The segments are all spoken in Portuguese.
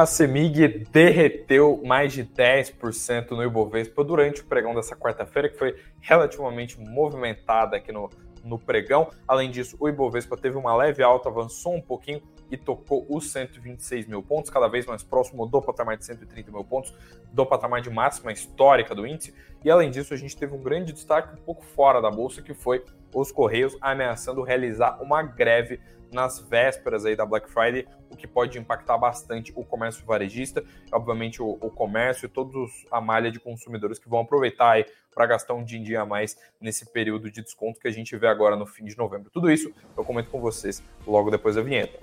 A Semig derreteu mais de 10% no Ibovespa durante o pregão dessa quarta-feira, que foi relativamente movimentada aqui no, no pregão. Além disso, o Ibovespa teve uma leve alta, avançou um pouquinho e tocou os 126 mil pontos, cada vez mais próximo do patamar de 130 mil pontos, do patamar de máxima histórica do índice. E além disso, a gente teve um grande destaque um pouco fora da bolsa, que foi os Correios ameaçando realizar uma greve nas vésperas aí da Black Friday, o que pode impactar bastante o comércio varejista, obviamente o, o comércio e toda a malha de consumidores que vão aproveitar aí para gastar um dia a mais nesse período de desconto que a gente vê agora no fim de novembro. Tudo isso eu comento com vocês logo depois da vinheta.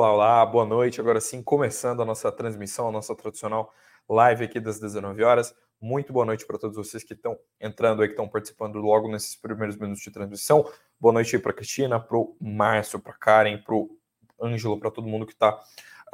Olá, olá, boa noite. Agora sim, começando a nossa transmissão, a nossa tradicional live aqui das 19 horas. Muito boa noite para todos vocês que estão entrando aí, que estão participando logo nesses primeiros minutos de transmissão. Boa noite aí para Cristina, para o Márcio, para Karen, para o Ângelo, para todo mundo que está uh,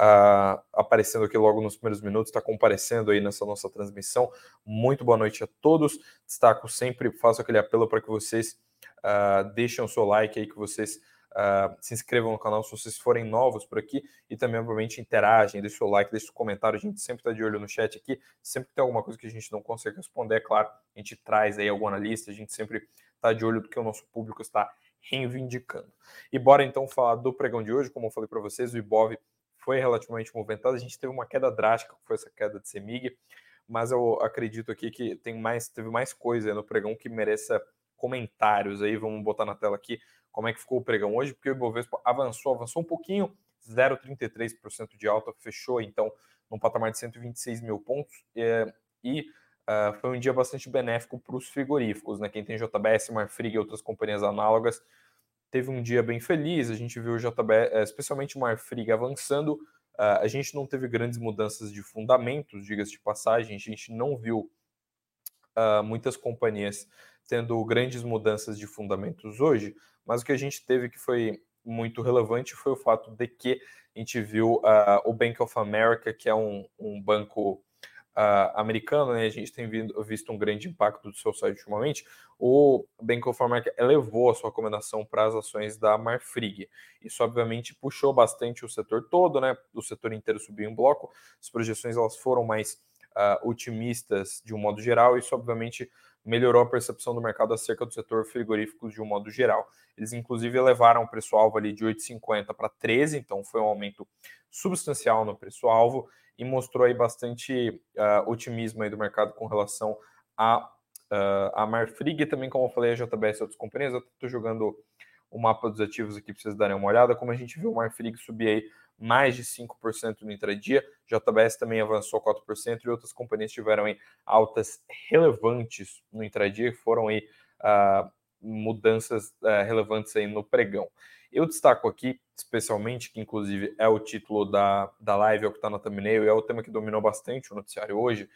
ah, aparecendo aqui logo nos primeiros minutos, está comparecendo aí nessa nossa transmissão. Muito boa noite a todos. Destaco sempre, faço aquele apelo para que vocês uh, deixem o seu like aí, que vocês Uh, se inscrevam no canal se vocês forem novos por aqui e também, obviamente, interagem, deixe o like, deixe o comentário. A gente sempre está de olho no chat aqui. Sempre que tem alguma coisa que a gente não consegue responder, é claro, a gente traz aí algum analista, a gente sempre está de olho do que o nosso público está reivindicando. E bora então falar do pregão de hoje. Como eu falei para vocês, o Ibov foi relativamente movimentado. A gente teve uma queda drástica, que foi essa queda de Semig, mas eu acredito aqui que tem mais, teve mais coisa no pregão que mereça comentários aí. Vamos botar na tela aqui como é que ficou o pregão hoje, porque o Ibovespa avançou, avançou um pouquinho, 0,33% de alta, fechou então num patamar de 126 mil pontos, é, e uh, foi um dia bastante benéfico para os frigoríficos, né? Quem tem JBS, Marfrig e outras companhias análogas teve um dia bem feliz, a gente viu o JBS, é, especialmente o Marfrig avançando, uh, a gente não teve grandes mudanças de fundamentos, diga-se de passagem, a gente não viu uh, muitas companhias tendo grandes mudanças de fundamentos hoje, mas o que a gente teve que foi muito relevante foi o fato de que a gente viu uh, o Bank of America, que é um, um banco uh, americano, né? a gente tem vindo, visto um grande impacto do seu site ultimamente, o Bank of America elevou a sua recomendação para as ações da Marfrig. Isso, obviamente, puxou bastante o setor todo, né? o setor inteiro subiu em bloco, as projeções elas foram mais uh, otimistas de um modo geral, isso, obviamente, melhorou a percepção do mercado acerca do setor frigorífico de um modo geral. Eles, inclusive, elevaram o preço-alvo ali de 8,50 para 13, então foi um aumento substancial no preço-alvo e mostrou aí bastante uh, otimismo aí do mercado com relação a, uh, a Marfrig e também, como eu falei, a JBS e outras companhias. Eu estou jogando o mapa dos ativos aqui para vocês darem uma olhada. Como a gente viu o Marfrig subir aí mais de 5% no intradia. JBS também avançou 4% e outras companhias tiveram aí altas relevantes no intradia, que foram aí uh, mudanças uh, relevantes aí no pregão. Eu destaco aqui, especialmente, que inclusive é o título da, da live, é o que está no thumbnail, é o tema que dominou bastante o noticiário hoje,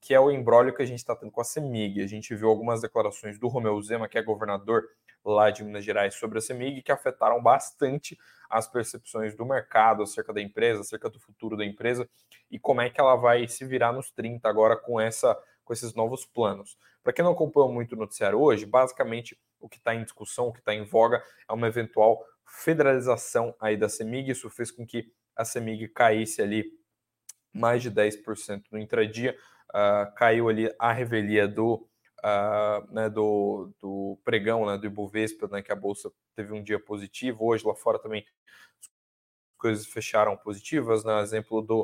que é o embrólio que a gente está tendo com a CEMIG. A gente viu algumas declarações do Romeu Zema, que é governador lá de Minas Gerais, sobre a CEMIG, que afetaram bastante as percepções do mercado acerca da empresa, acerca do futuro da empresa e como é que ela vai se virar nos 30 agora com essa com esses novos planos. Para quem não acompanhou muito o noticiário hoje, basicamente o que está em discussão, o que está em voga é uma eventual federalização aí da CEMIG. Isso fez com que a CEMIG caísse ali mais de 10% no intradia, uh, caiu ali a revelia do uh, né, do, do pregão, né, do Ibovespa, né, que a bolsa teve um dia positivo. Hoje lá fora também as coisas fecharam positivas. Né, exemplo do,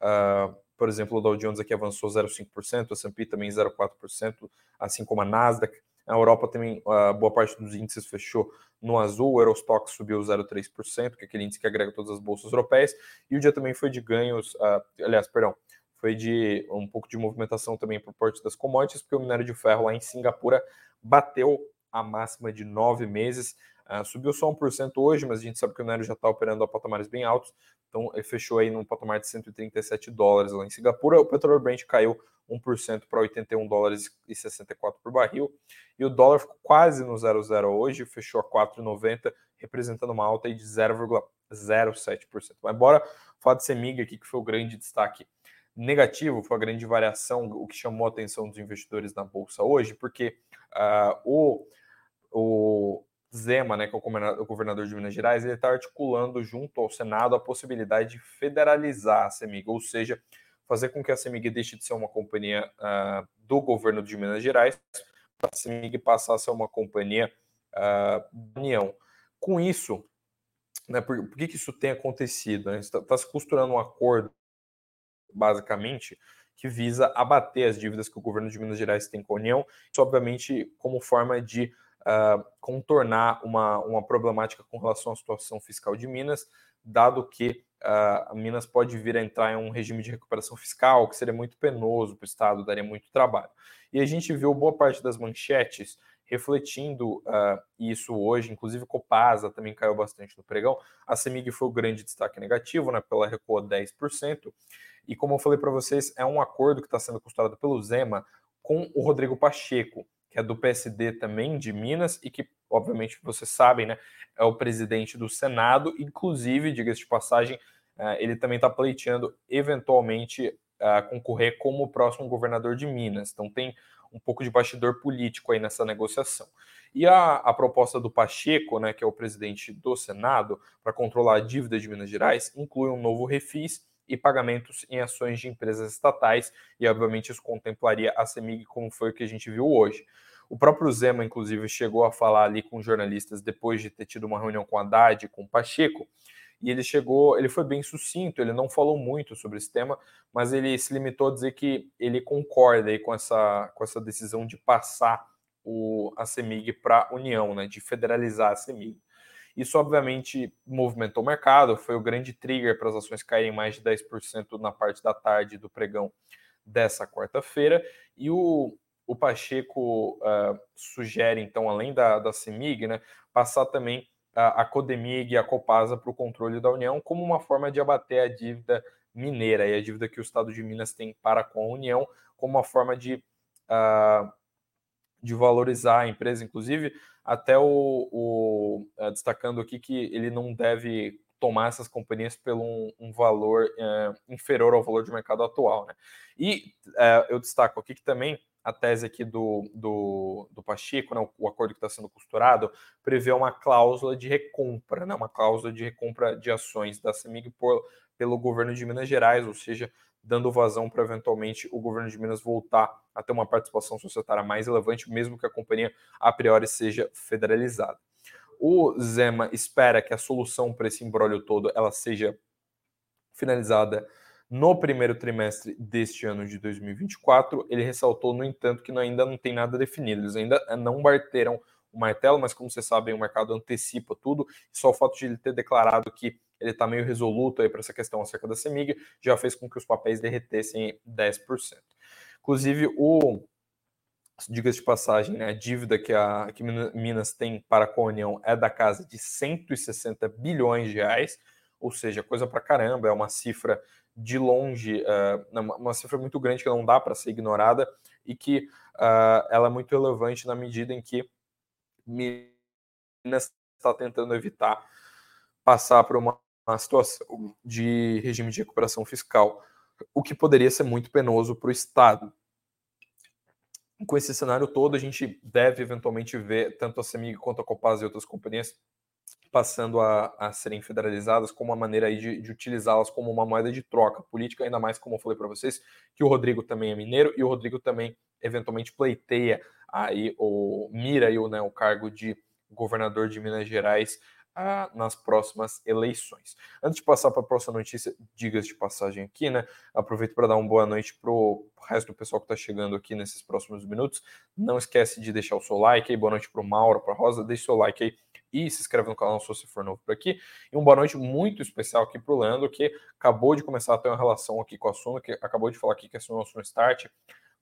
uh, por exemplo, o Dow Jones aqui avançou 0,5%, o S&P também 0,4%, assim como a Nasdaq. Na Europa também, a boa parte dos índices fechou no azul, o Eurostock subiu 0,3%, que é aquele índice que agrega todas as bolsas europeias, e o dia também foi de ganhos, uh, aliás, perdão, foi de um pouco de movimentação também por parte das commodities, porque o minério de ferro lá em Singapura bateu a máxima de nove meses, uh, subiu só 1% hoje, mas a gente sabe que o minério já está operando a patamares bem altos, Então, ele fechou aí num patamar de 137 dólares lá em Singapura. O petróleo Brent caiu 1% para 81 dólares e 64 por barril. E o dólar ficou quase no 0,0 hoje, fechou a 4,90, representando uma alta aí de 0,07%. Mas bora falar de Semig aqui, que foi o grande destaque negativo, foi a grande variação, o que chamou a atenção dos investidores na Bolsa hoje, porque uh, o, o Zema, né, que é o governador de Minas Gerais, ele está articulando junto ao Senado a possibilidade de federalizar a CEMIG, ou seja, fazer com que a CEMIG deixe de ser uma companhia uh, do governo de Minas Gerais para a CEMIG passar a ser uma companhia uh, da União. Com isso, né, por, por que, que isso tem acontecido? Está né? tá se costurando um acordo, basicamente, que visa abater as dívidas que o governo de Minas Gerais tem com a União, isso obviamente como forma de uh, contornar uma, uma problemática com relação à situação fiscal de Minas, dado que uh, Minas pode vir a entrar em um regime de recuperação fiscal, que seria muito penoso para o Estado, daria muito trabalho. E a gente viu boa parte das manchetes refletindo uh, isso hoje, inclusive Copasa também caiu bastante no pregão. A Semig foi o grande destaque negativo, né, porque ela recuou 10%. E como eu falei para vocês, é um acordo que está sendo costurado pelo Zema com o Rodrigo Pacheco, que é do PSD também, de Minas, e que, obviamente, vocês sabem, né, é o presidente do Senado, inclusive, diga-se de passagem, uh, ele também está pleiteando eventualmente uh, concorrer como o próximo governador de Minas. Então tem um pouco de bastidor político aí nessa negociação. E a, a proposta do Pacheco, né, que é o presidente do Senado, para controlar a dívida de Minas Gerais, inclui um novo refis e pagamentos em ações de empresas estatais, e obviamente isso contemplaria a CEMIG, como foi o que a gente viu hoje. O próprio Zema, inclusive, chegou a falar ali com jornalistas depois de ter tido uma reunião com Haddad, com o Pacheco, e ele chegou, ele foi bem sucinto, ele não falou muito sobre esse tema, mas ele se limitou a dizer que ele concorda aí com essa, com essa decisão de passar o, a CEMIG para a União, né, de federalizar a CEMIG. Isso, obviamente, movimentou o mercado, foi o grande trigger para as ações caírem mais de 10% na parte da tarde do pregão dessa quarta-feira. E o, o Pacheco uh, sugere, então, além da, da CEMIG, né, passar também a, a Codemig e a Copasa para o controle da União como uma forma de abater a dívida mineira e a dívida que o Estado de Minas tem para com a União, como uma forma de, uh, de valorizar a empresa, inclusive até o, o uh, destacando aqui que ele não deve tomar essas companhias pelo um, um valor uh, inferior ao valor de mercado atual. Né? E uh, eu destaco aqui que também a tese aqui do, do, do Pacheco, né, o, acordo que está sendo costurado, prevê uma cláusula de recompra, né, uma cláusula de recompra de ações da CEMIG por, pelo governo de Minas Gerais, ou seja, dando vazão para eventualmente o governo de Minas voltar a ter uma participação societária mais relevante, mesmo que a companhia a priori seja federalizada. O Zema espera que a solução para esse embrólio todo ela seja finalizada no primeiro trimestre deste ano de 2024. Ele ressaltou, no entanto, que ainda não tem nada definido. Eles ainda não bateram o martelo, mas como vocês sabem, o mercado antecipa tudo. Só o fato de ele ter declarado que ele está meio resoluto aí para essa questão acerca da CEMIG, já fez com que os papéis derretessem 10%. Inclusive, o diga-se de passagem, né, a dívida que a que Minas tem para com a União é da casa de 160 bilhões de reais, ou seja, coisa para caramba, é uma cifra de longe, uh, uma cifra muito grande que não dá para ser ignorada e que uh, ela é muito relevante na medida em que Minas está tentando evitar passar por uma situação de regime de recuperação fiscal, o que poderia ser muito penoso para o Estado. Com esse cenário todo, a gente deve eventualmente ver tanto a Semig quanto a Copasa e outras companhias passando a, a serem federalizadas como uma maneira aí de, de utilizá-las como uma moeda de troca política, ainda mais como eu falei para vocês, que o Rodrigo também é mineiro e o Rodrigo também eventualmente pleiteia aí, ou mira aí, né, o cargo de governador de Minas Gerais nas próximas eleições. Antes de passar para a próxima notícia, digas de passagem aqui, né? Aproveito para dar uma boa noite para o resto do pessoal que está chegando aqui nesses próximos minutos. Não esquece de deixar o seu like aí, boa noite para o Mauro, para a Rosa, deixe seu like aí e se inscreve no canal se você for novo por aqui. E uma boa noite muito especial aqui para o Leandro, que acabou de começar a ter uma relação aqui com a Suno, que acabou de falar aqui que é o nosso Start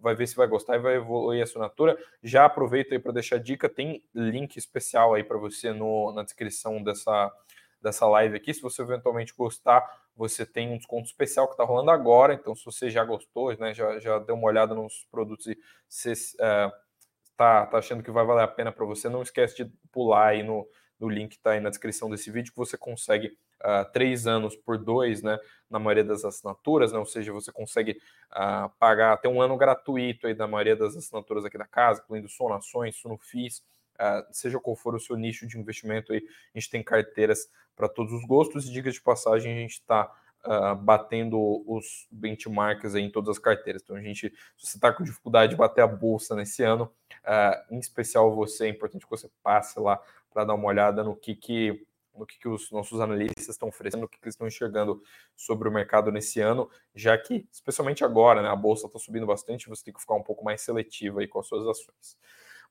vai ver se vai gostar e vai evoluir a assinatura. Já aproveita aí para deixar dica, tem link especial aí para você no, na descrição dessa, dessa live aqui. Se você eventualmente gostar, você tem um desconto especial que está rolando agora. Então, se você já gostou, né, já, já deu uma olhada nos produtos e você está é, tá achando que vai valer a pena para você, não esquece de pular aí no, no link que está aí na descrição desse vídeo, que você consegue uh, três anos por dois, né? Na maioria das assinaturas, né? Ou seja, você consegue uh, pagar até um ano gratuito aí da maioria das assinaturas aqui da casa, incluindo sonações, sonofis, uh, seja qual for o seu nicho de investimento aí, a gente tem carteiras para todos os gostos e diga de passagem, a gente está Uh, batendo os benchmarks em todas as carteiras. Então, a gente, se você está com dificuldade de bater a bolsa nesse ano, uh, em especial você, é importante que você passe lá para dar uma olhada no que, que no que, que os nossos analistas estão oferecendo, no que, que eles estão enxergando sobre o mercado nesse ano, já que, especialmente agora, né, a bolsa está subindo bastante, você tem que ficar um pouco mais seletivo aí com as suas ações.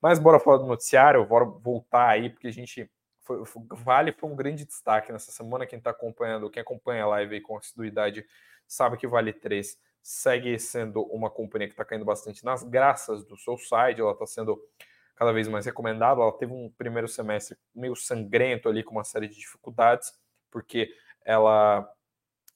Mas bora falar do noticiário, bora voltar aí, porque a gente. Foi, foi, vale foi um grande destaque nessa semana. Quem está acompanhando, quem acompanha a live aí com assiduidade, sabe que Vale 3 segue sendo uma companhia que está caindo bastante nas graças do seu site, ela está sendo cada vez mais recomendado. Ela teve um primeiro semestre meio sangrento ali, com uma série de dificuldades, porque ela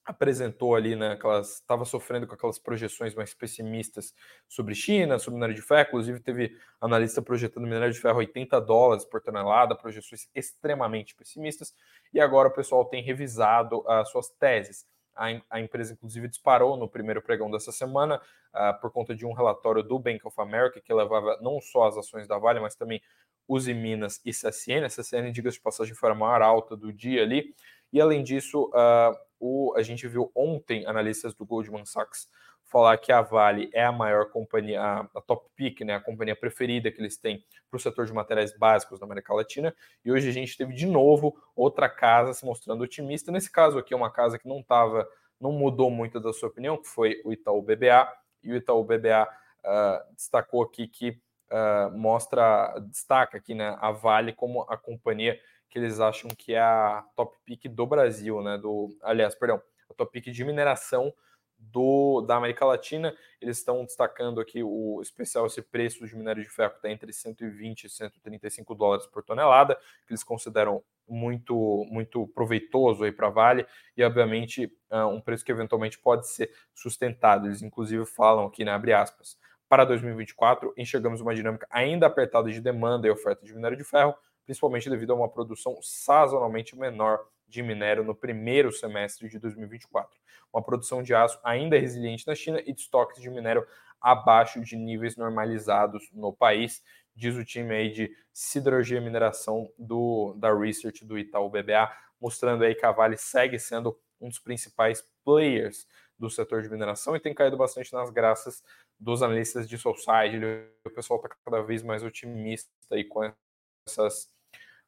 apresentou ali, né, aquelas estava sofrendo com aquelas projeções mais pessimistas sobre China, sobre minério de ferro, inclusive teve analista projetando minério de ferro 80 dólares por tonelada, projeções extremamente pessimistas, e agora o pessoal tem revisado as suas teses. A, empresa, inclusive, disparou no primeiro pregão dessa semana uh, por conta de um relatório do Bank of America que levava não só as ações da Vale, mas também Uzi Minas e CSN. A CSN, diga-se de passagem, foi a maior alta do dia ali. E, além disso, uh, o, a gente viu ontem analistas do Goldman Sachs falar que a Vale é a maior companhia, a, top pick, né, a companhia preferida que eles têm para o setor de materiais básicos na América Latina. E hoje a gente teve de novo outra casa se mostrando otimista. Nesse caso aqui é uma casa que não estava, não mudou muito da sua opinião, que foi o Itaú BBA. E o Itaú BBA uh, ah, destacou aqui que uh, mostra, destaca aqui né, a Vale como a companhia que eles acham que é a top pick do Brasil, né? Do, aliás, perdão, a top pick de mineração do, da América Latina. Eles estão destacando aqui o especial, esse preço de minério de ferro está entre 120 e 135 dólares por tonelada, que eles consideram muito muito proveitoso aí para Vale e obviamente uh, um preço que eventualmente pode ser sustentado. Eles inclusive falam aqui, né, abre aspas, para 2024 enxergamos uma dinâmica ainda apertada de demanda e oferta de minério de ferro, principalmente devido a uma produção sazonalmente menor de minério no primeiro semestre de 2024. Uma produção de aço ainda resiliente na China e de estoques de minério abaixo de níveis normalizados no país, diz o time aí de siderurgia e mineração do, da Research do Itaú BBA, mostrando aí que a Vale segue sendo um dos principais players do setor de mineração e tem caído bastante nas graças dos analistas de Soulside. O pessoal está cada vez mais otimista aí com essas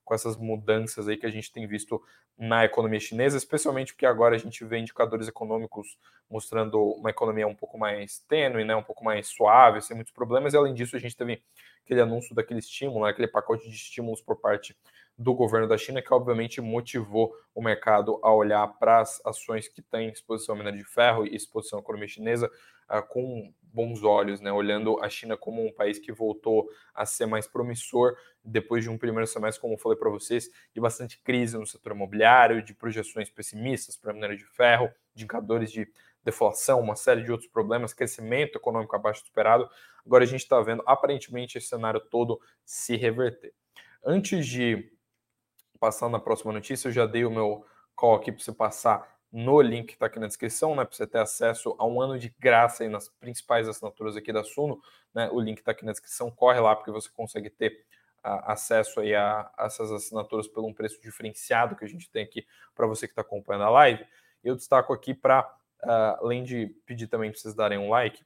com essas mudanças aí que a gente tem visto na economia chinesa, especialmente porque agora a gente vê indicadores econômicos mostrando uma economia um pouco mais tênue, né, um pouco mais suave, sem muitos problemas, e além disso a gente teve aquele anúncio daquele estímulo, né, aquele pacote de estímulos por parte do governo da China, que obviamente motivou o mercado a olhar para as ações que têm exposição à minério de ferro e exposição à economia chinesa uh, com bons olhos, né? olhando a China como um país que voltou a ser mais promissor depois de um primeiro semestre, como eu falei para vocês, de bastante crise no setor imobiliário, de projeções pessimistas para minério de ferro, indicadores de deflação, uma série de outros problemas, crescimento econômico abaixo do esperado. Agora a gente está vendo aparentemente esse cenário todo se reverter. Antes de passar na próxima notícia, eu já dei o meu call aqui para você passar no link que está aqui na descrição, né? Para você ter acesso a um ano de graça aí nas principais assinaturas aqui da Suno, né? O link está aqui na descrição, corre lá porque você consegue ter uh, acesso aí a, a, essas assinaturas pelo um preço diferenciado que a gente tem aqui para você que está acompanhando a live. Eu destaco aqui para, uh, ah, além de pedir também para vocês darem um like,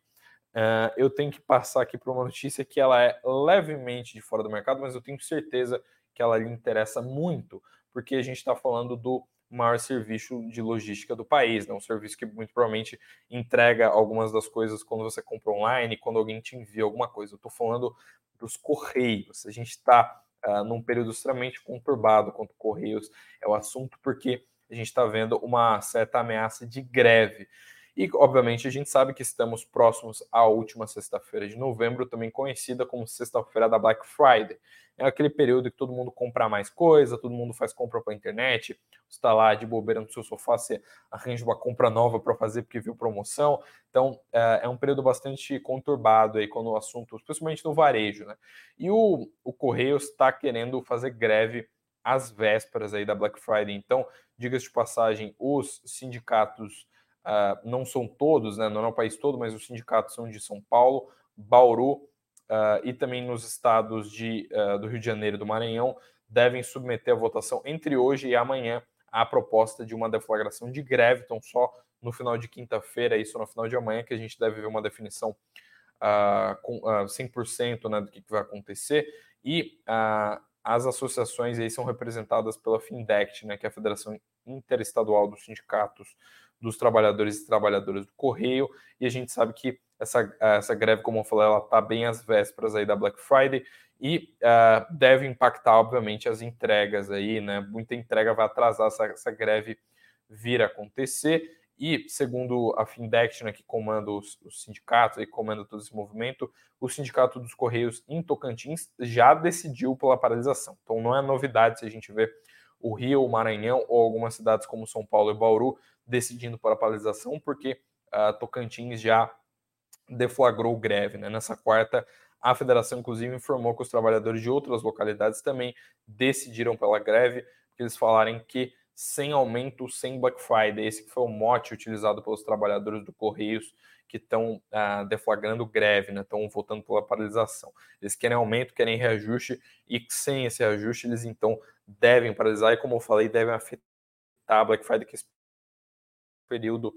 uh, eu tenho que passar aqui para uma notícia que ela é levemente de fora do mercado, mas eu tenho certeza que ela lhe interessa muito, porque a gente está falando do maior serviço de logística do país, né? um serviço que muito provavelmente entrega algumas das coisas quando você compra online, quando alguém te envia alguma coisa. Eu estou falando dos Correios. A gente está uh, ah, num período extremamente conturbado quanto Correios é o assunto, porque a gente está vendo uma certa ameaça de greve. E, obviamente, a gente sabe que estamos próximos à última sexta-feira de novembro, também conhecida como sexta-feira da Black Friday. É aquele período que todo mundo compra mais coisa, todo mundo faz compra para a internet, está lá de bobeira no seu sofá, você arranja uma compra nova para fazer porque viu promoção. Então, é, é um período bastante conturbado aí quando o assunto, principalmente no varejo, né? E o, o Correios está querendo fazer greve às vésperas aí da Black Friday. Então, diga-se de passagem, os sindicatos uh, não são todos, né, não é o país todo, mas os sindicatos são de São Paulo, Bauru uh, e também nos estados de, uh, do Rio de Janeiro e do Maranhão, devem submeter a votação entre hoje e amanhã a proposta de uma deflagração de greve. Então, só no final de quinta-feira, isso no final de amanhã, que a gente deve ver uma definição uh, com uh, 100% né, do que, que, vai acontecer. E uh, as associações aí são representadas pela FINDECT, né, que é a Federação Interestadual dos Sindicatos dos Trabalhadores e Trabalhadoras do Correio, e a gente sabe que essa, essa greve, como eu falei, ela está bem às vésperas aí da Black Friday e uh, deve impactar, obviamente, as entregas aí, né? Muita entrega vai atrasar essa, essa greve vir a acontecer. E, segundo a Findex, né, que comanda os, os sindicatos e comanda todo esse movimento, o Sindicato dos Correios em Tocantins já decidiu pela paralisação. Então, não é novidade se a gente vê o Rio, o Maranhão ou algumas cidades como São Paulo e Bauru decidindo para a paralisação, porque uh, Tocantins já deflagrou greve. Né? Nessa quarta, a federação, inclusive, informou que os trabalhadores de outras localidades também decidiram pela greve, porque eles falaram que sem aumento, sem Black Friday. Esse foi o mote utilizado pelos trabalhadores do Correios que estão ah, deflagrando greve, né? estão votando pela paralisação. Eles querem aumento, querem reajuste, e sem esse reajuste, eles então devem paralisar, e como eu falei, devem afetar a Black Friday, que é período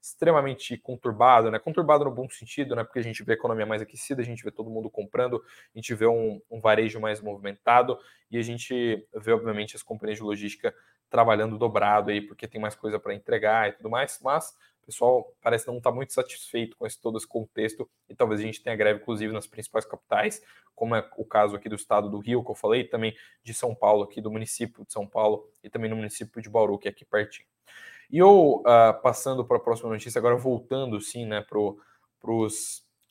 extremamente conturbado, né? Conturbado no bom sentido, né? Porque a gente vê a economia mais aquecida, a gente vê todo mundo comprando, a gente vê um, um varejo mais movimentado e a gente vê, obviamente, as companhias de logística trabalhando dobrado aí, porque tem mais coisa para entregar e tudo mais, mas o pessoal parece não estar tá muito satisfeito com esse, todo esse contexto e talvez a gente tenha greve, inclusive, nas principais capitais, como é o caso aqui do estado do Rio, que eu falei, também de São Paulo, aqui do município de São Paulo e também no município de Bauru, que é aqui pertinho. E eu, uh, passando para a próxima notícia, agora voltando sim, né,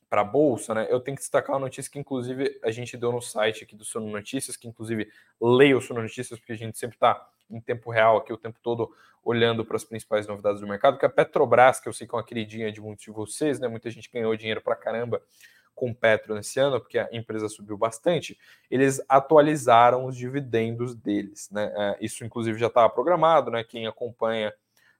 para a Bolsa, né, eu tenho que destacar uma notícia que, inclusive, a gente deu no site aqui do Sono Notícias, que, inclusive, leia o Sono Notícias, porque a gente sempre está em tempo real aqui, o tempo todo, olhando para as principais novidades do mercado, que é a Petrobras, que eu sei que é uma queridinha de muitos de vocês, né, muita gente ganhou dinheiro para caramba com Petro nesse ano, porque a empresa subiu bastante, eles atualizaram os dividendos deles, né, é, isso, inclusive, já estava programado, né, quem acompanha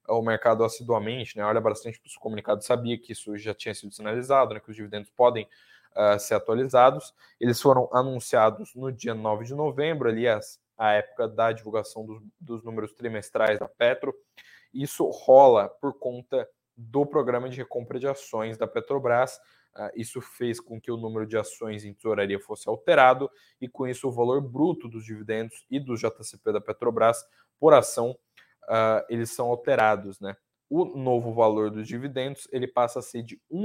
o mercado assiduamente, né, olha bastante para os comunicados, sabia que isso já tinha sido sinalizado, né, que os dividendos podem uh, ser atualizados. Eles foram anunciados no dia 9 de novembro, aliás, a época da divulgação dos, dos números trimestrais da Petro. Isso rola por conta do programa de recompra de ações da Petrobras. Uh, isso fez com que o número de ações em tesouraria fosse alterado e, com isso, o valor bruto dos dividendos e do JCP da Petrobras por ação uh, eles são alterados, né? O novo valor dos dividendos ele passa a ser de R$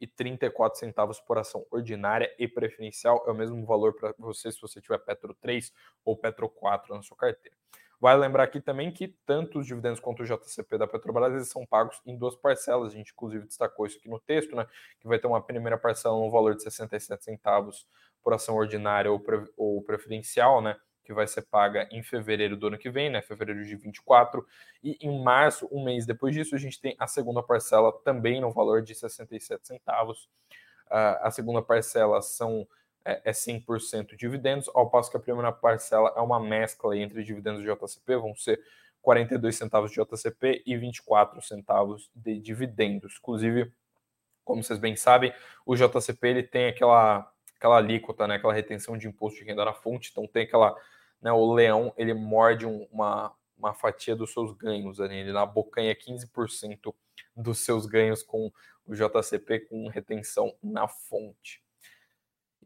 1,34 por ação ordinária e preferencial. É o mesmo valor para você se você tiver Petro 3 ou Petro 4 na sua carteira. Vale lembrar aqui também que tanto os dividendos quanto o JCP da Petrobras eles são pagos em duas parcelas. A gente, inclusive, destacou isso aqui no texto, né? Que vai ter uma primeira parcela no valor de 67 centavos por ação ordinária ou, pre ou preferencial, né? Que vai ser paga em fevereiro do ano que vem, né? Fevereiro de 24. E em março, um mês depois disso, a gente tem a segunda parcela também no valor de 67 centavos. Uh, a segunda parcela são é, é 100% dividendos, ao passo que a primeira parcela é uma mescla entre dividendos de JCP, vão ser 42 centavos de JCP e 24 centavos de dividendos. Inclusive, como vocês bem sabem, o JCP ele tem aquela aquela alíquota, né, aquela retenção de imposto de renda na fonte, então tem aquela né, o leão ele morde um, uma, uma fatia dos seus ganhos, ali, ele abocanha 15% dos seus ganhos com o JCP com retenção na fonte.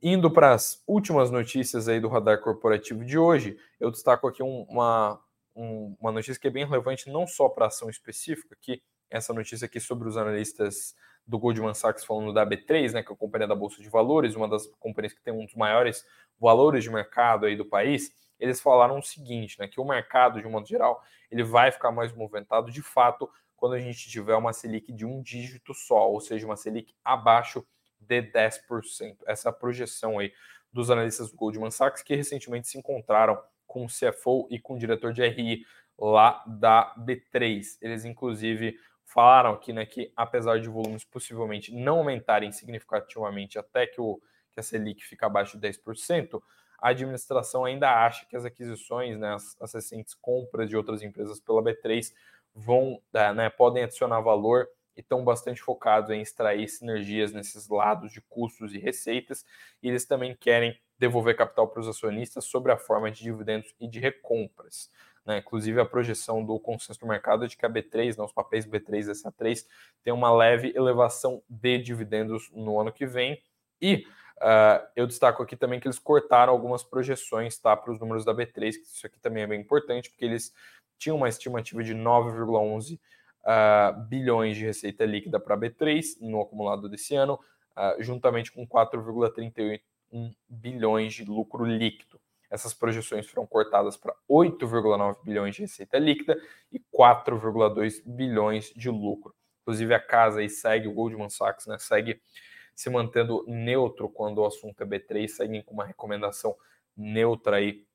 Indo para as últimas notícias aí do radar corporativo de hoje, eu destaco aqui um, uma, um, uma notícia que é bem relevante não só para ação específica, que essa notícia aqui sobre os analistas do Goldman Sachs falando da B3, né, que é a companhia da Bolsa de Valores, uma das companhias que tem um dos maiores valores de mercado aí do país, eles falaram o seguinte, né, que o mercado, de um modo geral, ele vai ficar mais movimentado, de fato, quando a gente tiver uma Selic de um dígito só, ou seja, uma Selic abaixo de 10%. Essa é projeção aí dos analistas do Goldman Sachs que recentemente se encontraram com o CFO e com o diretor de RI lá da B3. Eles, inclusive, falaram aqui né, que, apesar de volumes possivelmente não aumentarem significativamente até que, o, que a Selic fique abaixo de 10%, a administração ainda acha que as aquisições, né, as, as recentes compras de outras empresas pela B3 vão, é, né, podem adicionar valor e estão bastante focados em extrair sinergias nesses lados de custos e receitas, e eles também querem devolver capital para os acionistas sob a forma de dividendos e de recompras. Né? Inclusive, a projeção do consenso do mercado é de que a B3, né, os papéis B3 e SA3, tem uma leve elevação de dividendos no ano que vem. E uh, eu destaco aqui também que eles cortaram algumas projeções tá, para os números da B3, que isso aqui também é bem importante, porque eles tinham uma estimativa de 9,11 uh, ah, bilhões de receita líquida para a B3 no acumulado desse ano, uh, juntamente com 4,38 bilhões de lucro líquido. Essas projeções foram cortadas para 8,9 bilhões de receita líquida e 4,2 bilhões de lucro. Inclusive, a casa aí segue, o Goldman Sachs, né, segue se mantendo neutro quando o assunto é B3, seguem com uma recomendação neutra aí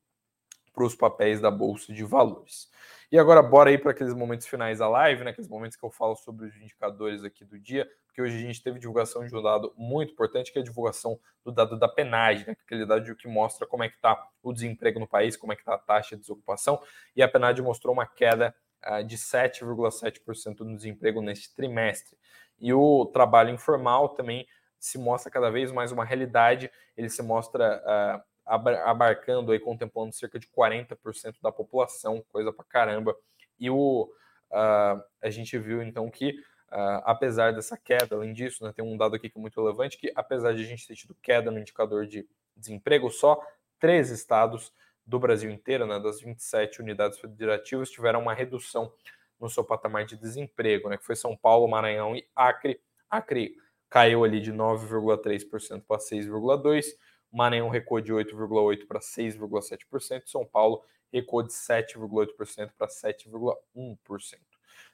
para os papéis da Bolsa de Valores. E agora, bora aí para aqueles momentos finais da live, né? Aqueles momentos que eu falo sobre os indicadores aqui do dia, porque hoje a gente teve divulgação de um dado muito importante, que é a divulgação do dado da PNAD, né? Aquele dado que mostra como é que está o desemprego no país, como é que está a taxa de desocupação, e a PNAD mostrou uma queda uh, de 7,7% no desemprego neste trimestre. E o trabalho informal também se mostra cada vez mais uma realidade, ele se mostra uh, abarcando aí, contemplando cerca de 40% da população, coisa pra caramba. E o, uh, a gente viu então que, uh, apesar dessa queda, além disso, né, tem um dado aqui que é muito relevante, que apesar de a gente ter tido queda no indicador de desemprego, só três estados do Brasil inteiro, né, das 27 unidades federativas, tiveram uma redução no seu patamar de desemprego, né, que foi São Paulo, Maranhão e Acre. Acre caiu ali de 9,3% para 6,2%, Maranhão recuou de 8,8% para 6,7%, São Paulo recuou de 7,8% para 7,1%.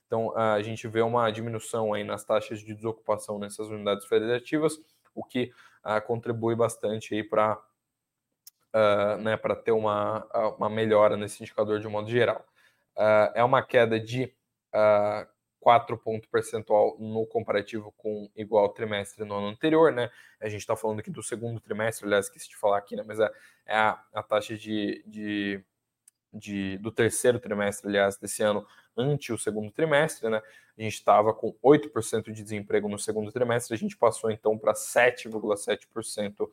Então, a gente vê uma diminuição aí nas taxas de desocupação nessas unidades federativas, o que uh, contribui bastante aí para uh, né, ter uma, uma melhora nesse indicador de um modo geral. Uh, é uma queda de 4 ponto percentual no comparativo com igual trimestre no ano anterior, né? A gente está falando aqui do segundo trimestre, aliás, esqueci de falar aqui, né? Mas é, é a, a, taxa de, de, de, do terceiro trimestre, aliás, desse ano, ante o segundo trimestre, né? A gente estava com 8% de desemprego no segundo trimestre, a gente passou então para 7,7%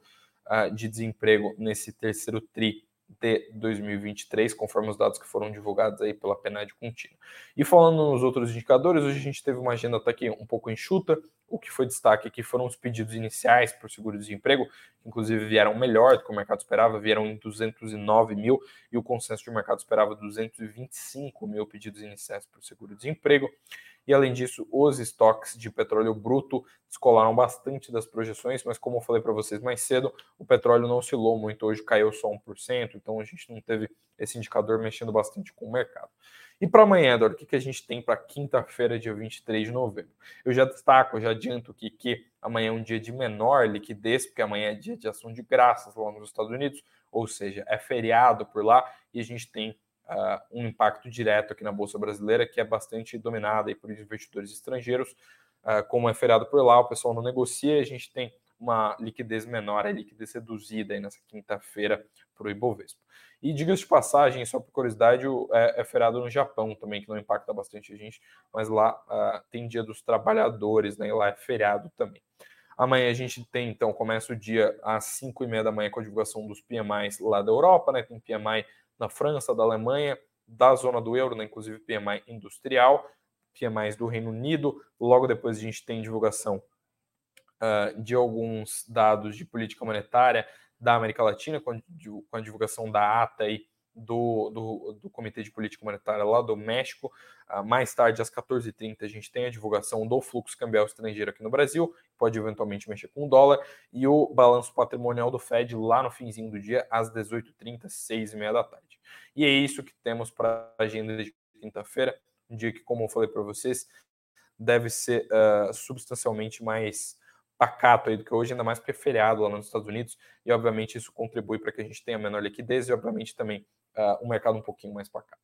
ah, de desemprego nesse terceiro tri de 2023, conforme os dados que foram divulgados aí pela PNAD contínua. E falando nos outros indicadores, hoje a gente teve uma agenda até aqui um pouco enxuta. O que foi destaque aqui foram os pedidos iniciais para o seguro-desemprego, que inclusive vieram melhor do que o mercado esperava, vieram em 209 mil, e o consenso de mercado esperava 225 mil pedidos iniciais para o seguro-desemprego. E além disso, os estoques de petróleo bruto descolaram bastante das projeções, mas como eu falei para vocês mais cedo, o petróleo não oscilou muito, hoje caiu só 1%, então a gente não teve esse indicador mexendo bastante com o mercado. E para amanhã, Eduardo, o que, que a gente tem para quinta-feira, dia 23 de novembro? Eu já destaco, já adianto que amanhã é um dia de menor liquidez, porque amanhã é dia de ação de graças lá nos Estados Unidos, ou seja, é feriado por lá e a gente tem uh, um impacto direto aqui na Bolsa Brasileira, que é bastante dominada por investidores estrangeiros. Uh, como é feriado por lá, o pessoal não negocia, a gente tem uma liquidez menor, a liquidez reduzida aí nessa quinta-feira para o Ibovespa. E diga-se de passagem, só por curiosidade, é, é, feriado no Japão também, que não impacta bastante a gente, mas lá uh, tem dia dos trabalhadores, né? E lá é feriado também. Amanhã a gente tem, então, começa o dia às 5 e meia da manhã com a divulgação dos PMIs lá da Europa, né? Tem PMI na França, da Alemanha, da zona do euro, né, inclusive PMI industrial, PMIs do Reino Unido. Logo depois a gente tem divulgação uh, de alguns dados de política monetária da América Latina, com a, com a divulgação da ata aí do, do, do, Comitê de Política Monetária lá do México. Uh, mais tarde, às 14h30, a gente tem a divulgação do fluxo cambial estrangeiro aqui no Brasil, pode eventualmente mexer com o dólar, e o balanço patrimonial do Fed lá no finzinho do dia, às 18h30, 6h30 da tarde. E é isso que temos para a agenda de quinta-feira, um dia que, como eu falei para vocês, deve ser uh, substancialmente mais pacato aí do que hoje, ainda mais porque é feriado lá nos Estados Unidos, e obviamente isso contribui para que a gente tenha menor liquidez e obviamente também uh, um mercado um pouquinho mais pacato.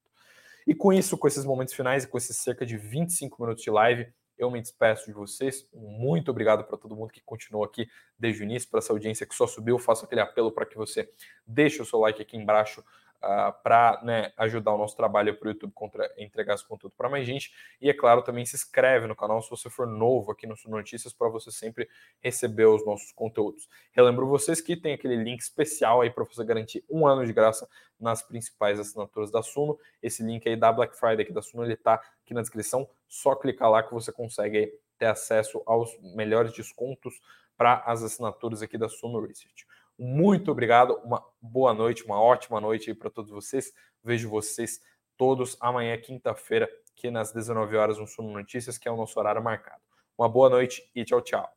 E com isso, com esses momentos finais e com esses cerca de 25 minutos de live, eu me despeço de vocês. Muito obrigado para todo mundo que continuou aqui desde o início, para essa audiência que só subiu. Faço aquele apelo para que você deixe o seu like aqui embaixo uh, para né, ajudar o nosso trabalho para o YouTube contra, entregar esse conteúdo para mais gente. E é claro, também se inscreve no canal se você for novo aqui no Sul Notícias para você sempre receber os nossos conteúdos. Relembro vocês que tem aquele link especial aí para você garantir um ano de graça nas principais assinaturas da Suno. Esse link aí da Black Friday aqui da Suno, ele está aqui na descrição. Só clicar lá que você consegue ter acesso aos melhores descontos para as assinaturas aqui da Suno Research. Muito obrigado, uma boa noite, uma ótima noite aí para todos vocês. Vejo vocês todos amanhã, quinta-feira, aqui nas 19 horas no Suno Notícias, que é o nosso horário marcado. Uma boa noite e tchau, tchau.